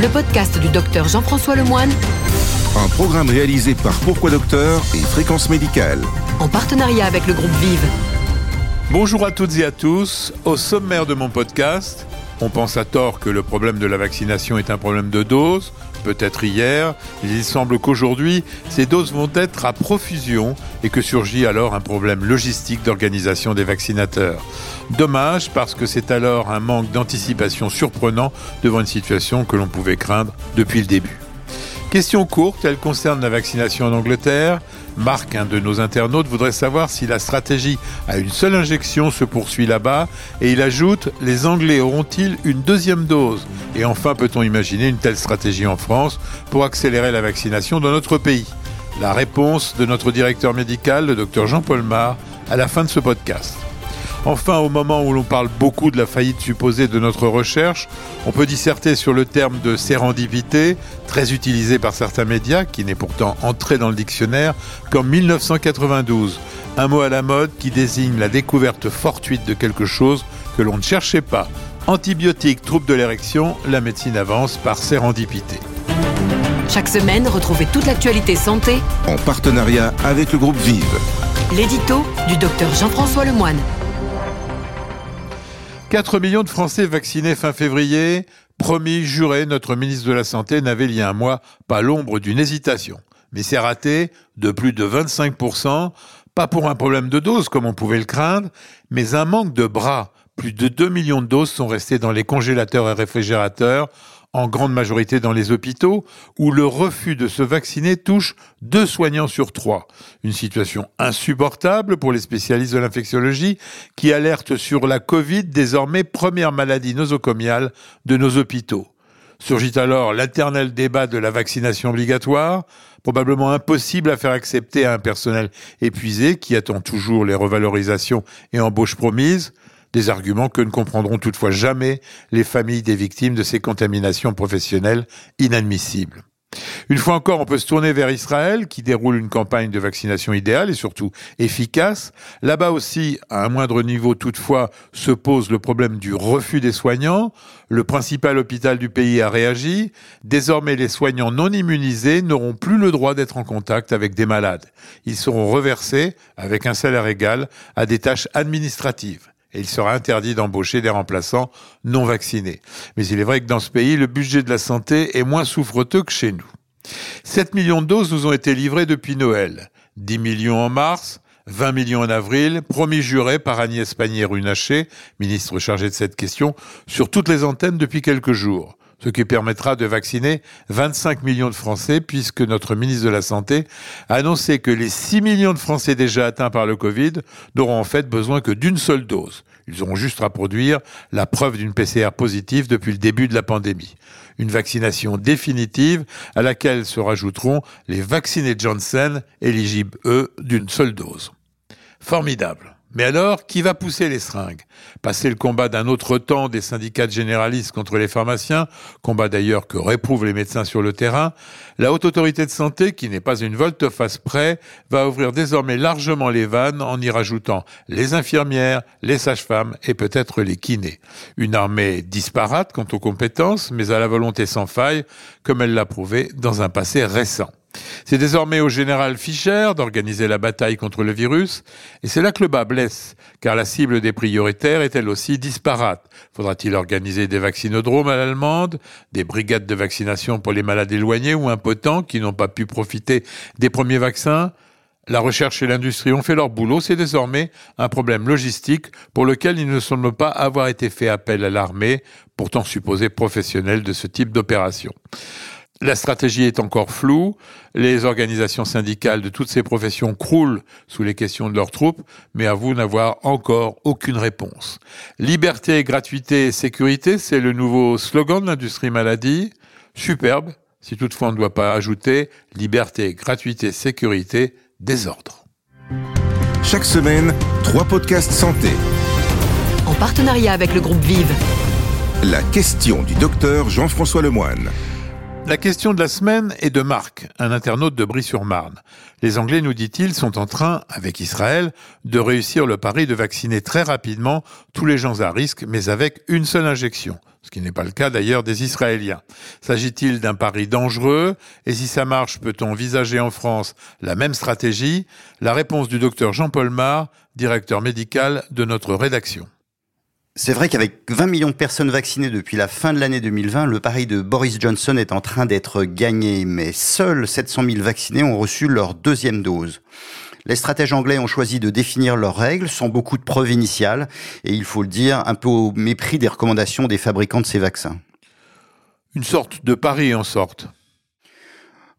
le podcast du docteur Jean-François Lemoine, Un programme réalisé par Pourquoi Docteur et Fréquence Médicale. en partenariat avec le groupe Vive. Bonjour à toutes et à tous. Au sommaire de mon podcast, on pense à tort que le problème de la vaccination est un problème de dose. Peut-être hier, il semble qu'aujourd'hui, ces doses vont être à profusion et que surgit alors un problème logistique d'organisation des vaccinateurs. Dommage parce que c'est alors un manque d'anticipation surprenant devant une situation que l'on pouvait craindre depuis le début. Question courte, elle concerne la vaccination en Angleterre. Marc, un de nos internautes, voudrait savoir si la stratégie à une seule injection se poursuit là-bas. Et il ajoute, les Anglais auront-ils une deuxième dose? Et enfin, peut-on imaginer une telle stratégie en France pour accélérer la vaccination dans notre pays? La réponse de notre directeur médical, le docteur Jean-Paul Mar, à la fin de ce podcast. Enfin, au moment où l'on parle beaucoup de la faillite supposée de notre recherche, on peut disserter sur le terme de sérendipité, très utilisé par certains médias, qui n'est pourtant entré dans le dictionnaire qu'en 1992. Un mot à la mode qui désigne la découverte fortuite de quelque chose que l'on ne cherchait pas. Antibiotiques, troubles de l'érection, la médecine avance par sérendipité. Chaque semaine, retrouvez toute l'actualité santé, En partenariat avec le groupe Vive. l'édito du docteur Jean-François Lemoine. 4 millions de Français vaccinés fin février. Promis, juré, notre ministre de la Santé n'avait il y a un mois pas l'ombre d'une hésitation. Mais c'est raté de plus de 25%, pas pour un problème de dose comme on pouvait le craindre, mais un manque de bras. Plus de 2 millions de doses sont restées dans les congélateurs et réfrigérateurs, en grande majorité dans les hôpitaux, où le refus de se vacciner touche deux soignants sur trois. Une situation insupportable pour les spécialistes de l'infectiologie qui alertent sur la Covid, désormais première maladie nosocomiale de nos hôpitaux. Surgit alors l'éternel débat de la vaccination obligatoire, probablement impossible à faire accepter à un personnel épuisé qui attend toujours les revalorisations et embauches promises, des arguments que ne comprendront toutefois jamais les familles des victimes de ces contaminations professionnelles inadmissibles. Une fois encore, on peut se tourner vers Israël, qui déroule une campagne de vaccination idéale et surtout efficace. Là-bas aussi, à un moindre niveau toutefois, se pose le problème du refus des soignants. Le principal hôpital du pays a réagi. Désormais, les soignants non immunisés n'auront plus le droit d'être en contact avec des malades. Ils seront reversés, avec un salaire égal, à des tâches administratives et il sera interdit d'embaucher des remplaçants non vaccinés. Mais il est vrai que dans ce pays, le budget de la santé est moins souffreteux que chez nous. 7 millions de doses nous ont été livrées depuis Noël. 10 millions en mars, 20 millions en avril, promis juré par Agnès Pannier-Runacher, ministre chargée de cette question, sur toutes les antennes depuis quelques jours ce qui permettra de vacciner 25 millions de Français, puisque notre ministre de la Santé a annoncé que les 6 millions de Français déjà atteints par le Covid n'auront en fait besoin que d'une seule dose. Ils auront juste à produire la preuve d'une PCR positive depuis le début de la pandémie. Une vaccination définitive à laquelle se rajouteront les vaccinés Johnson, éligibles, eux, d'une seule dose. Formidable. Mais alors, qui va pousser les seringues? Passer le combat d'un autre temps des syndicats de généralistes contre les pharmaciens, combat d'ailleurs que réprouvent les médecins sur le terrain, la Haute Autorité de Santé, qui n'est pas une volte-face près, va ouvrir désormais largement les vannes en y rajoutant les infirmières, les sages-femmes et peut-être les kinés. Une armée disparate quant aux compétences, mais à la volonté sans faille, comme elle l'a prouvé dans un passé récent. C'est désormais au général Fischer d'organiser la bataille contre le virus, et c'est là que le bas blesse, car la cible des prioritaires est elle aussi disparate. Faudra-t-il organiser des vaccinodromes à l'allemande, des brigades de vaccination pour les malades éloignés ou impotents qui n'ont pas pu profiter des premiers vaccins? La recherche et l'industrie ont fait leur boulot, c'est désormais un problème logistique pour lequel il ne semble pas avoir été fait appel à l'armée, pourtant supposée professionnelle de ce type d'opération. La stratégie est encore floue, les organisations syndicales de toutes ces professions croulent sous les questions de leurs troupes, mais avouent n'avoir encore aucune réponse. Liberté, gratuité et sécurité, c'est le nouveau slogan de l'industrie maladie. Superbe, si toutefois on ne doit pas ajouter liberté, gratuité, sécurité, désordre. Chaque semaine, trois podcasts santé. En partenariat avec le groupe Vive. La question du docteur Jean-François Lemoine. La question de la semaine est de Marc, un internaute de Brie-sur-Marne. Les Anglais, nous dit-il, sont en train, avec Israël, de réussir le pari de vacciner très rapidement tous les gens à risque, mais avec une seule injection. ce qui n'est pas le cas d'ailleurs des Israéliens. S'agit-il d'un pari dangereux? Et si ça marche, peut-on envisager en France la même stratégie? La réponse du docteur Jean-Paul Mar, directeur médical de notre rédaction. C'est vrai qu'avec 20 millions de personnes vaccinées depuis la fin de l'année 2020, le pari de Boris Johnson est en train d'être gagné, mais seuls 700 000 vaccinés ont reçu leur deuxième dose. Les stratèges anglais ont choisi de définir leurs règles sans beaucoup de preuves initiales, et il faut le dire, un peu au mépris des recommandations des fabricants de ces vaccins. Une sorte de pari en sorte.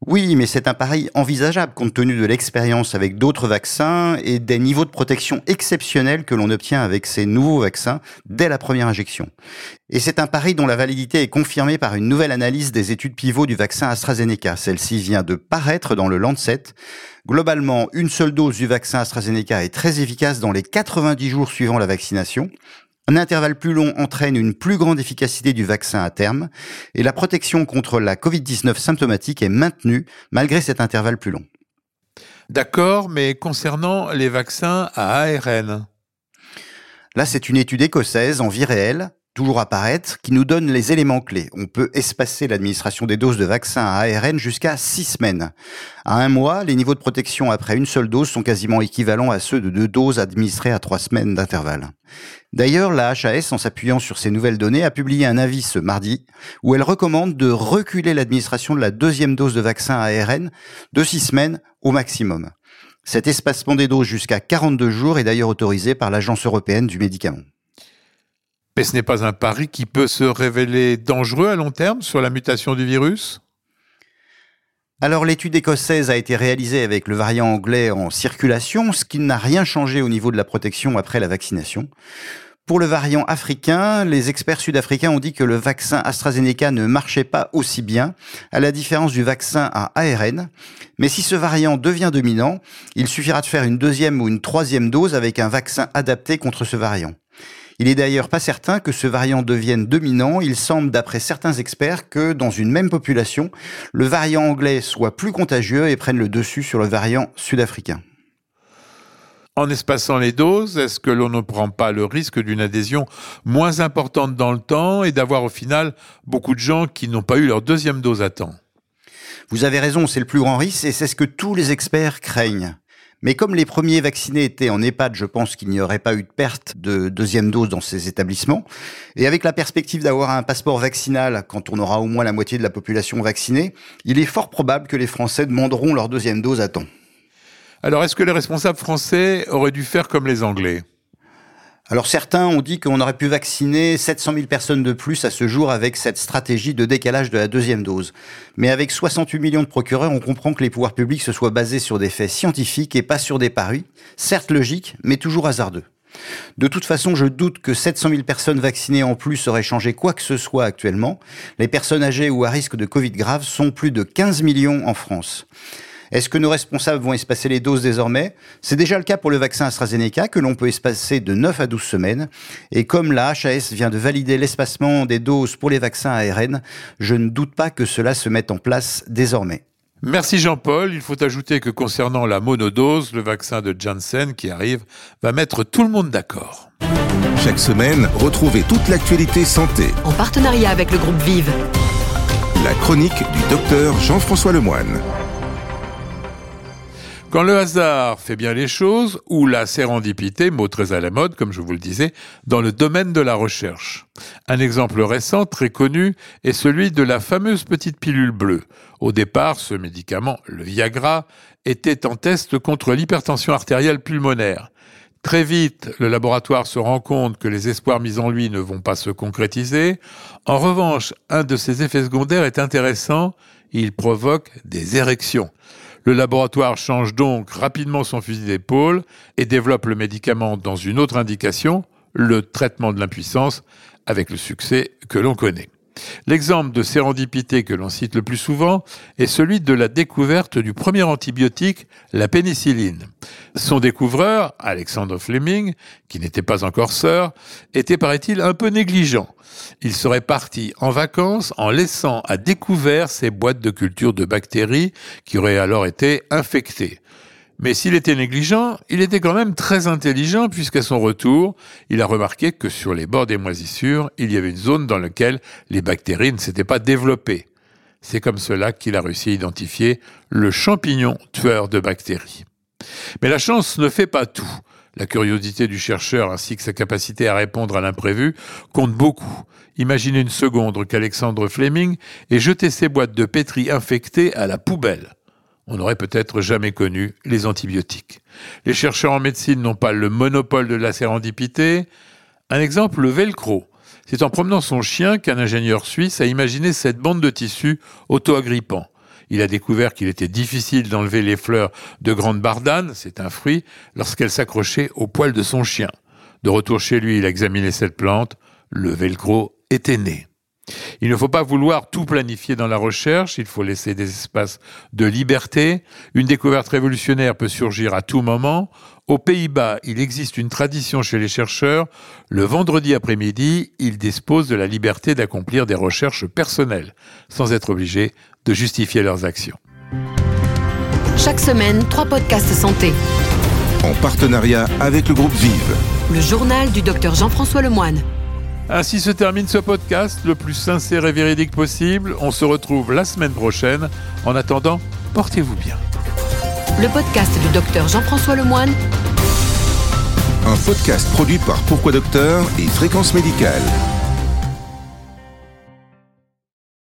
Oui, mais c'est un pari envisageable compte tenu de l'expérience avec d'autres vaccins et des niveaux de protection exceptionnels que l'on obtient avec ces nouveaux vaccins dès la première injection. Et c'est un pari dont la validité est confirmée par une nouvelle analyse des études pivots du vaccin AstraZeneca. Celle-ci vient de paraître dans le Lancet. Globalement, une seule dose du vaccin AstraZeneca est très efficace dans les 90 jours suivant la vaccination. Un intervalle plus long entraîne une plus grande efficacité du vaccin à terme et la protection contre la Covid-19 symptomatique est maintenue malgré cet intervalle plus long. D'accord, mais concernant les vaccins à ARN Là, c'est une étude écossaise en vie réelle toujours apparaître, qui nous donne les éléments clés. On peut espacer l'administration des doses de vaccins à ARN jusqu'à six semaines. À un mois, les niveaux de protection après une seule dose sont quasiment équivalents à ceux de deux doses administrées à trois semaines d'intervalle. D'ailleurs, la HAS, en s'appuyant sur ces nouvelles données, a publié un avis ce mardi où elle recommande de reculer l'administration de la deuxième dose de vaccin à ARN de six semaines au maximum. Cet espacement des doses jusqu'à 42 jours est d'ailleurs autorisé par l'Agence européenne du médicament. Mais ce n'est pas un pari qui peut se révéler dangereux à long terme sur la mutation du virus? Alors l'étude écossaise a été réalisée avec le variant anglais en circulation, ce qui n'a rien changé au niveau de la protection après la vaccination. Pour le variant africain, les experts sud-africains ont dit que le vaccin AstraZeneca ne marchait pas aussi bien, à la différence du vaccin à ARN. Mais si ce variant devient dominant, il suffira de faire une deuxième ou une troisième dose avec un vaccin adapté contre ce variant. Il est d'ailleurs pas certain que ce variant devienne dominant. Il semble, d'après certains experts, que dans une même population, le variant anglais soit plus contagieux et prenne le dessus sur le variant sud-africain. En espaçant les doses, est-ce que l'on ne prend pas le risque d'une adhésion moins importante dans le temps et d'avoir au final beaucoup de gens qui n'ont pas eu leur deuxième dose à temps? Vous avez raison, c'est le plus grand risque et c'est ce que tous les experts craignent. Mais comme les premiers vaccinés étaient en EHPAD, je pense qu'il n'y aurait pas eu de perte de deuxième dose dans ces établissements. Et avec la perspective d'avoir un passeport vaccinal quand on aura au moins la moitié de la population vaccinée, il est fort probable que les Français demanderont leur deuxième dose à temps. Alors est-ce que les responsables français auraient dû faire comme les Anglais? Alors certains ont dit qu'on aurait pu vacciner 700 000 personnes de plus à ce jour avec cette stratégie de décalage de la deuxième dose. Mais avec 68 millions de procureurs, on comprend que les pouvoirs publics se soient basés sur des faits scientifiques et pas sur des paris, certes logiques, mais toujours hasardeux. De toute façon, je doute que 700 000 personnes vaccinées en plus auraient changé quoi que ce soit actuellement. Les personnes âgées ou à risque de Covid grave sont plus de 15 millions en France. Est-ce que nos responsables vont espacer les doses désormais? C'est déjà le cas pour le vaccin AstraZeneca que l'on peut espacer de 9 à 12 semaines. Et comme la HAS vient de valider l'espacement des doses pour les vaccins ARN, je ne doute pas que cela se mette en place désormais. Merci Jean-Paul. Il faut ajouter que concernant la monodose, le vaccin de Janssen qui arrive va mettre tout le monde d'accord. Chaque semaine, retrouvez toute l'actualité santé. En partenariat avec le groupe Vive. La chronique du docteur Jean-François Lemoine. Quand le hasard fait bien les choses, ou la sérendipité, mot très à la mode, comme je vous le disais, dans le domaine de la recherche. Un exemple récent, très connu, est celui de la fameuse petite pilule bleue. Au départ, ce médicament, le Viagra, était en test contre l'hypertension artérielle pulmonaire. Très vite, le laboratoire se rend compte que les espoirs mis en lui ne vont pas se concrétiser. En revanche, un de ses effets secondaires est intéressant, il provoque des érections. Le laboratoire change donc rapidement son fusil d'épaule et développe le médicament dans une autre indication, le traitement de l'impuissance, avec le succès que l'on connaît. L'exemple de sérendipité que l'on cite le plus souvent est celui de la découverte du premier antibiotique, la pénicilline. Son découvreur, Alexander Fleming, qui n'était pas encore sœur, était, paraît-il, un peu négligent. Il serait parti en vacances en laissant à découvert ses boîtes de culture de bactéries qui auraient alors été infectées. Mais s'il était négligent, il était quand même très intelligent puisqu'à son retour, il a remarqué que sur les bords des moisissures, il y avait une zone dans laquelle les bactéries ne s'étaient pas développées. C'est comme cela qu'il a réussi à identifier le champignon tueur de bactéries. Mais la chance ne fait pas tout. La curiosité du chercheur ainsi que sa capacité à répondre à l'imprévu comptent beaucoup. Imaginez une seconde qu'Alexandre Fleming ait jeté ses boîtes de pétri infectées à la poubelle. On n'aurait peut-être jamais connu les antibiotiques. Les chercheurs en médecine n'ont pas le monopole de la sérendipité. Un exemple, le velcro. C'est en promenant son chien qu'un ingénieur suisse a imaginé cette bande de tissu auto-agrippant. Il a découvert qu'il était difficile d'enlever les fleurs de grande bardane, c'est un fruit, lorsqu'elles s'accrochaient au poil de son chien. De retour chez lui, il a examiné cette plante. Le velcro était né. Il ne faut pas vouloir tout planifier dans la recherche, il faut laisser des espaces de liberté. Une découverte révolutionnaire peut surgir à tout moment. Aux Pays-Bas, il existe une tradition chez les chercheurs. Le vendredi après-midi, ils disposent de la liberté d'accomplir des recherches personnelles, sans être obligés de justifier leurs actions. Chaque semaine, trois podcasts santé. En partenariat avec le groupe Vive. Le journal du docteur Jean-François Lemoine. Ainsi se termine ce podcast, le plus sincère et véridique possible. On se retrouve la semaine prochaine. En attendant, portez-vous bien. Le podcast du docteur Jean-François Lemoine. Un podcast produit par Pourquoi Docteur et Fréquence Médicale.